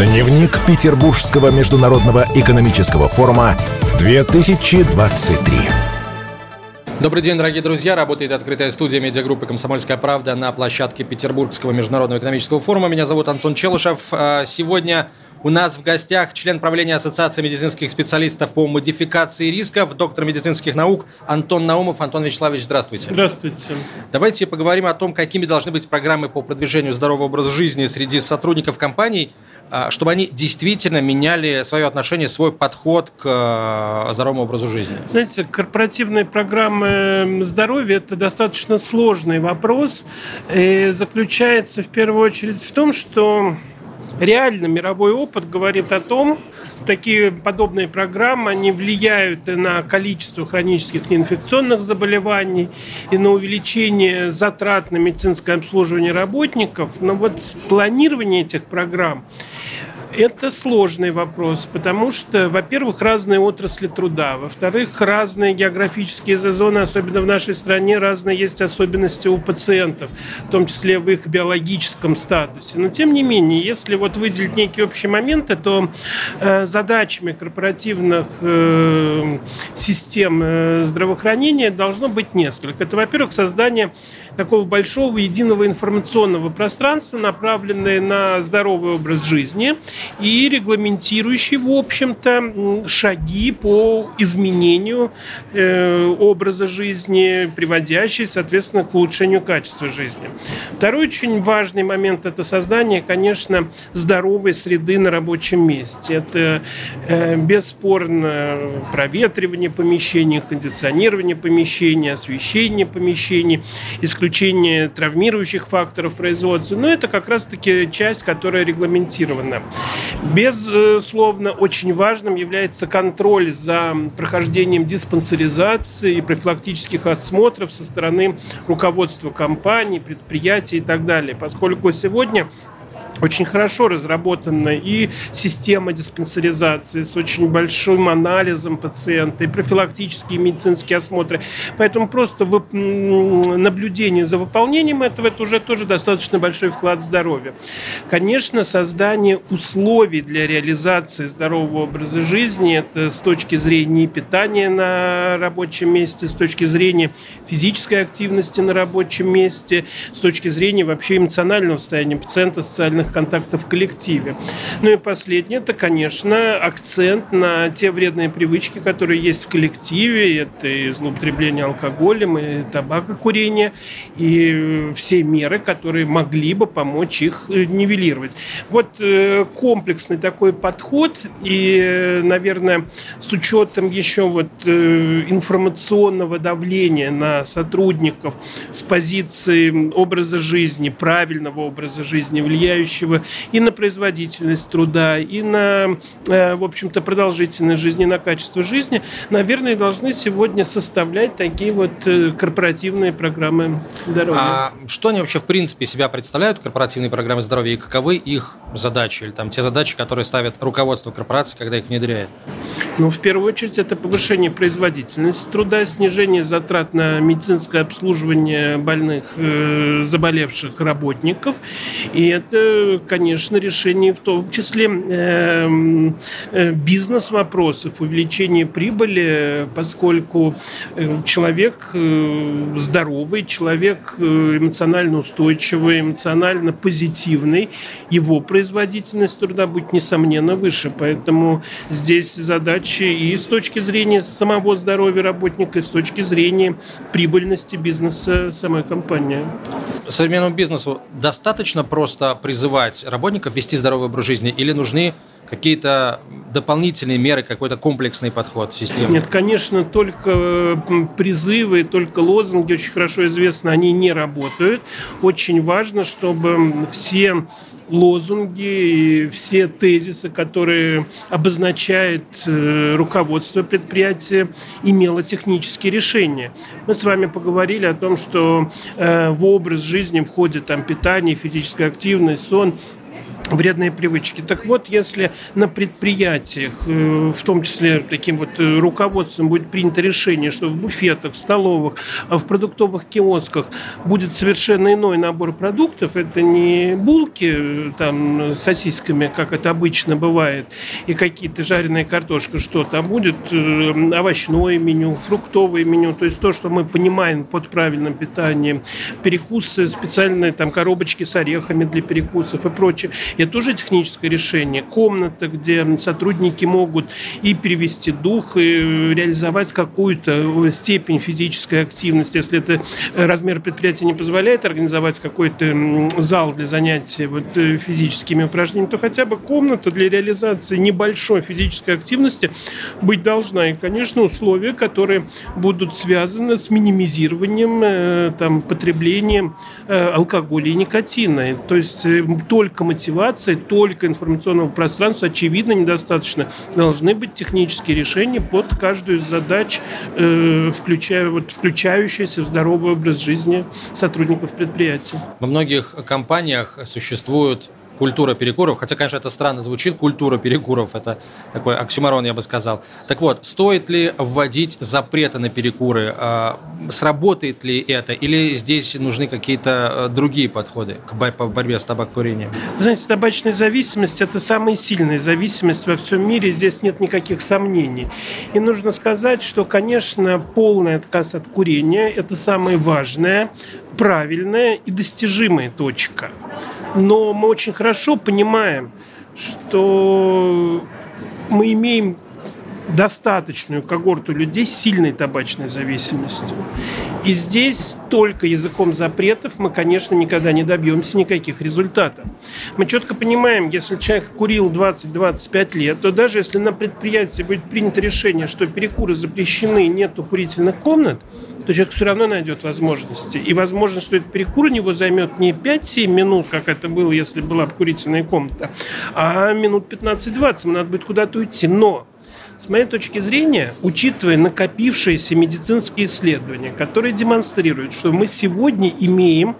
Дневник Петербургского международного экономического форума 2023. Добрый день, дорогие друзья. Работает открытая студия медиагруппы «Комсомольская правда» на площадке Петербургского международного экономического форума. Меня зовут Антон Челышев. А, сегодня у нас в гостях член правления Ассоциации медицинских специалистов по модификации рисков, доктор медицинских наук Антон Наумов. Антон Вячеславович, здравствуйте. Здравствуйте. Давайте поговорим о том, какими должны быть программы по продвижению здорового образа жизни среди сотрудников компаний, чтобы они действительно меняли свое отношение, свой подход к а, здоровому образу жизни. Знаете, корпоративные программы здоровья – это достаточно сложный вопрос. И заключается в первую очередь в том, что реально мировой опыт говорит о том, что такие подобные программы, они влияют и на количество хронических неинфекционных заболеваний, и на увеличение затрат на медицинское обслуживание работников. Но вот планирование этих программ это сложный вопрос, потому что, во-первых, разные отрасли труда, во-вторых, разные географические зоны, особенно в нашей стране, разные есть особенности у пациентов, в том числе в их биологическом статусе. Но, тем не менее, если вот выделить некие общие моменты, то э, задачами корпоративных э, систем э, здравоохранения должно быть несколько. Это, во-первых, создание такого большого единого информационного пространства, направленное на здоровый образ жизни – и регламентирующий, в общем-то, шаги по изменению э, образа жизни, приводящий, соответственно, к улучшению качества жизни. Второй очень важный момент – это создание, конечно, здоровой среды на рабочем месте. Это э, бесспорно проветривание помещений, кондиционирование помещений, освещение помещений, исключение травмирующих факторов производства. Но это как раз-таки часть, которая регламентирована. Безусловно, очень важным является контроль за прохождением диспансеризации и профилактических осмотров со стороны руководства компаний, предприятий и так далее, поскольку сегодня очень хорошо разработана и система диспансеризации с очень большим анализом пациента, и профилактические медицинские осмотры. Поэтому просто наблюдение за выполнением этого – это уже тоже достаточно большой вклад в здоровье. Конечно, создание условий для реализации здорового образа жизни – это с точки зрения питания на рабочем месте, с точки зрения физической активности на рабочем месте, с точки зрения вообще эмоционального состояния пациента, социальных контактов в коллективе. Ну и последнее, это, конечно, акцент на те вредные привычки, которые есть в коллективе. Это и злоупотребление алкоголем, и табакокурение, и все меры, которые могли бы помочь их э, нивелировать. Вот э, комплексный такой подход, и, наверное, с учетом еще вот э, информационного давления на сотрудников с позиции образа жизни, правильного образа жизни, влияющего будущего и на производительность труда, и на, э, в общем-то, продолжительность жизни, на качество жизни, наверное, должны сегодня составлять такие вот э, корпоративные программы здоровья. А что они вообще в принципе себя представляют, корпоративные программы здоровья, и каковы их задачи, или там те задачи, которые ставят руководство корпорации, когда их внедряет? Ну, в первую очередь, это повышение производительности труда, снижение затрат на медицинское обслуживание больных, э, заболевших работников. И это конечно, решение в том числе эм, э, бизнес-вопросов, увеличения прибыли, поскольку э, человек э, здоровый, человек эмоционально устойчивый, эмоционально позитивный, его производительность труда будет, несомненно, выше. Поэтому здесь задачи и с точки зрения самого здоровья работника, и с точки зрения прибыльности бизнеса самой компании. Современному бизнесу достаточно просто призывать мотивовать работников вести здоровый образ жизни или нужны какие-то дополнительные меры, какой-то комплексный подход системы? Нет, конечно, только призывы, только лозунги, очень хорошо известно, они не работают. Очень важно, чтобы все лозунги и все тезисы, которые обозначает э, руководство предприятия, имело технические решения. Мы с вами поговорили о том, что э, в образ жизни входит там питание, физическая активность, сон, вредные привычки. Так вот, если на предприятиях, э, в том числе таким вот э, руководством будет принято решение, что в буфетах, столовых, а в продуктовых киосках будет совершенно иной набор продуктов, это не булки э, там с сосисками, как это обычно бывает, и какие-то жареные картошка, что-то, а будет овощное меню, фруктовое меню, то есть то, что мы понимаем под правильным питанием, перекусы, специальные там коробочки с орехами для перекусов и прочее. Это тоже техническое решение. Комната, где сотрудники могут и перевести дух, и реализовать какую-то степень физической активности. Если это размер предприятия не позволяет организовать какой-то зал для занятий вот, э, физическими упражнениями, то хотя бы комната для реализации небольшой физической активности быть должна. И, конечно, условия, которые будут связаны с минимизированием э, там, потреблением э, алкоголя и никотина. То есть только мотивация информации, только информационного пространства, очевидно, недостаточно. Должны быть технические решения под каждую из задач, э, включая, вот, включающиеся в здоровый образ жизни сотрудников предприятия. Во многих компаниях существуют культура перекуров, хотя, конечно, это странно звучит, культура перекуров, это такой оксюмарон, я бы сказал. Так вот, стоит ли вводить запреты на перекуры? А, сработает ли это? Или здесь нужны какие-то э, другие подходы к борьбе с табакокурением? Знаете, табачная зависимость – это самая сильная зависимость во всем мире, здесь нет никаких сомнений. И нужно сказать, что, конечно, полный отказ от курения – это самое важное, правильная и достижимая точка. Но мы очень хорошо понимаем, что мы имеем достаточную когорту людей с сильной табачной зависимостью. И здесь только языком запретов мы, конечно, никогда не добьемся никаких результатов. Мы четко понимаем, если человек курил 20-25 лет, то даже если на предприятии будет принято решение, что перекуры запрещены, нет курительных комнат, то человек все равно найдет возможности. И возможно, что этот перекур у него займет не 5-7 минут, как это было, если была курительная комната, а минут 15-20. Ему надо будет куда-то уйти. Но с моей точки зрения, учитывая накопившиеся медицинские исследования, которые демонстрируют, что мы сегодня имеем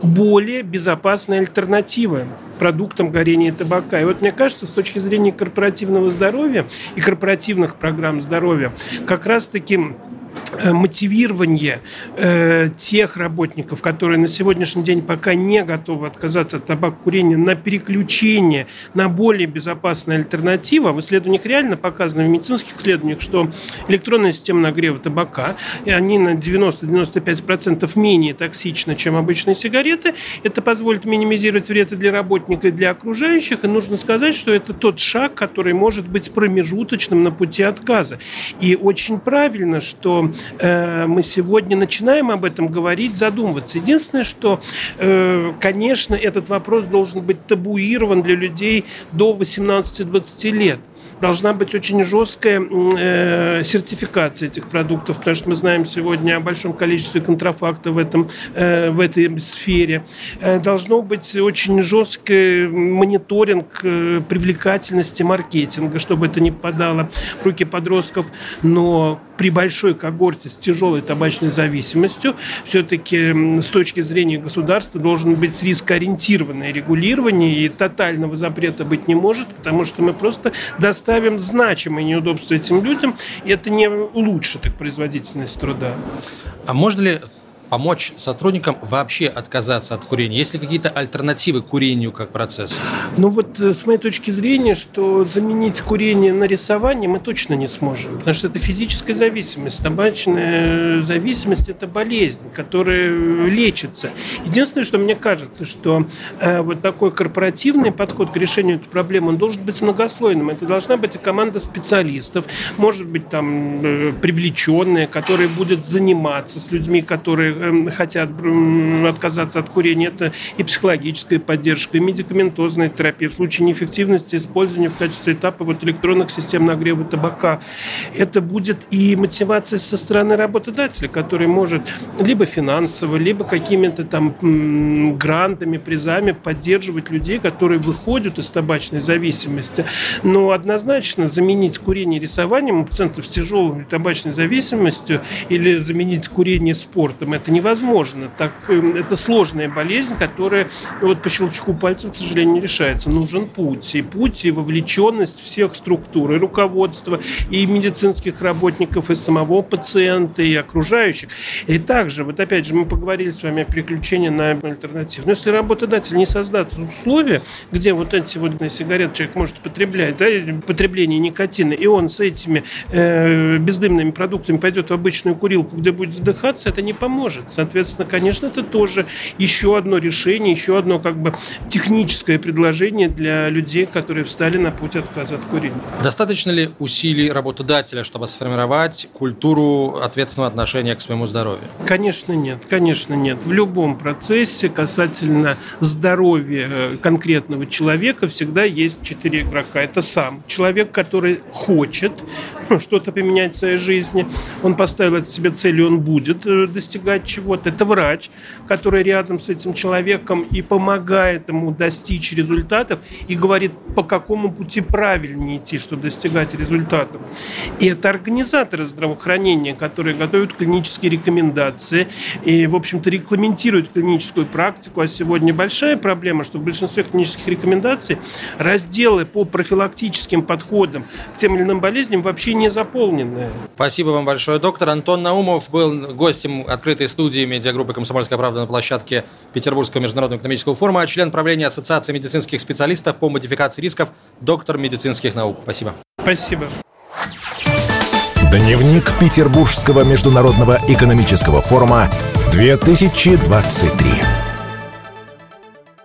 более безопасные альтернативы продуктам горения табака. И вот мне кажется, с точки зрения корпоративного здоровья и корпоративных программ здоровья, как раз-таки мотивирование э, тех работников, которые на сегодняшний день пока не готовы отказаться от табакокурения, на переключение на более безопасные альтернативы. А в исследованиях реально показано, в медицинских исследованиях, что электронная система нагрева табака, и они на 90-95% менее токсичны, чем обычные сигареты. Это позволит минимизировать вреды для работника и для окружающих. И нужно сказать, что это тот шаг, который может быть промежуточным на пути отказа. И очень правильно, что э, мы сегодня начинаем об этом говорить, задумываться. Единственное, что, э, конечно, этот вопрос должен быть табуирован для людей до 18-20 лет должна быть очень жесткая э, сертификация этих продуктов, потому что мы знаем сегодня о большом количестве контрафакта в, этом, э, в этой сфере. Э, должно быть очень жесткий мониторинг э, привлекательности маркетинга, чтобы это не попадало в руки подростков. Но при большой когорте с тяжелой табачной зависимостью все-таки с точки зрения государства должен быть рискоориентированное регулирование, и тотального запрета быть не может, потому что мы просто достаточно доставим значимые неудобства этим людям, и это не улучшит их производительность труда. А можно ли помочь сотрудникам вообще отказаться от курения? Есть ли какие-то альтернативы курению как процессу? Ну вот э, с моей точки зрения, что заменить курение на рисование мы точно не сможем, потому что это физическая зависимость. Табачная зависимость – это болезнь, которая лечится. Единственное, что мне кажется, что э, вот такой корпоративный подход к решению этой проблемы, он должен быть многослойным. Это должна быть команда специалистов, может быть, там, э, привлеченная, которая будет заниматься с людьми, которые хотят отказаться от курения, это и психологическая поддержка, и медикаментозная терапия. В случае неэффективности использования в качестве этапа вот электронных систем нагрева табака. Это будет и мотивация со стороны работодателя, который может либо финансово, либо какими-то там грантами, призами поддерживать людей, которые выходят из табачной зависимости. Но однозначно заменить курение рисованием у пациентов с тяжелой табачной зависимостью или заменить курение спортом – невозможно. Так, эм, это сложная болезнь, которая вот по щелчку пальцев, к сожалению, не решается. Нужен путь. И путь, и вовлеченность всех структур, и руководства, и медицинских работников, и самого пациента, и окружающих. И также, вот опять же, мы поговорили с вами о переключении на альтернативу. Но если работодатель не создаст условия, где вот эти вот сигареты человек может потреблять, да, потребление никотина, и он с этими э, бездымными продуктами пойдет в обычную курилку, где будет задыхаться, это не поможет. Соответственно, конечно, это тоже еще одно решение, еще одно как бы техническое предложение для людей, которые встали на путь отказа от курения. Достаточно ли усилий работодателя, чтобы сформировать культуру ответственного отношения к своему здоровью? Конечно, нет. Конечно, нет. В любом процессе касательно здоровья э, конкретного человека всегда есть четыре игрока. Это сам человек, который хочет ну, что-то поменять в своей жизни. Он поставил это себе цель, и он будет э, достигать чего-то. Это врач, который рядом с этим человеком и помогает ему достичь результатов и говорит, по какому пути правильнее идти, чтобы достигать результатов. И это организаторы здравоохранения, которые готовят клинические рекомендации и, в общем-то, регламентируют клиническую практику. А сегодня большая проблема, что в большинстве клинических рекомендаций разделы по профилактическим подходам к тем или иным болезням вообще не заполнены. Спасибо вам большое, доктор. Антон Наумов был гостем открытой студии медиагруппы «Комсомольская правда» на площадке Петербургского международного экономического форума, член правления Ассоциации медицинских специалистов по модификации рисков, доктор медицинских наук. Спасибо. Спасибо. Дневник Петербургского международного экономического форума 2023.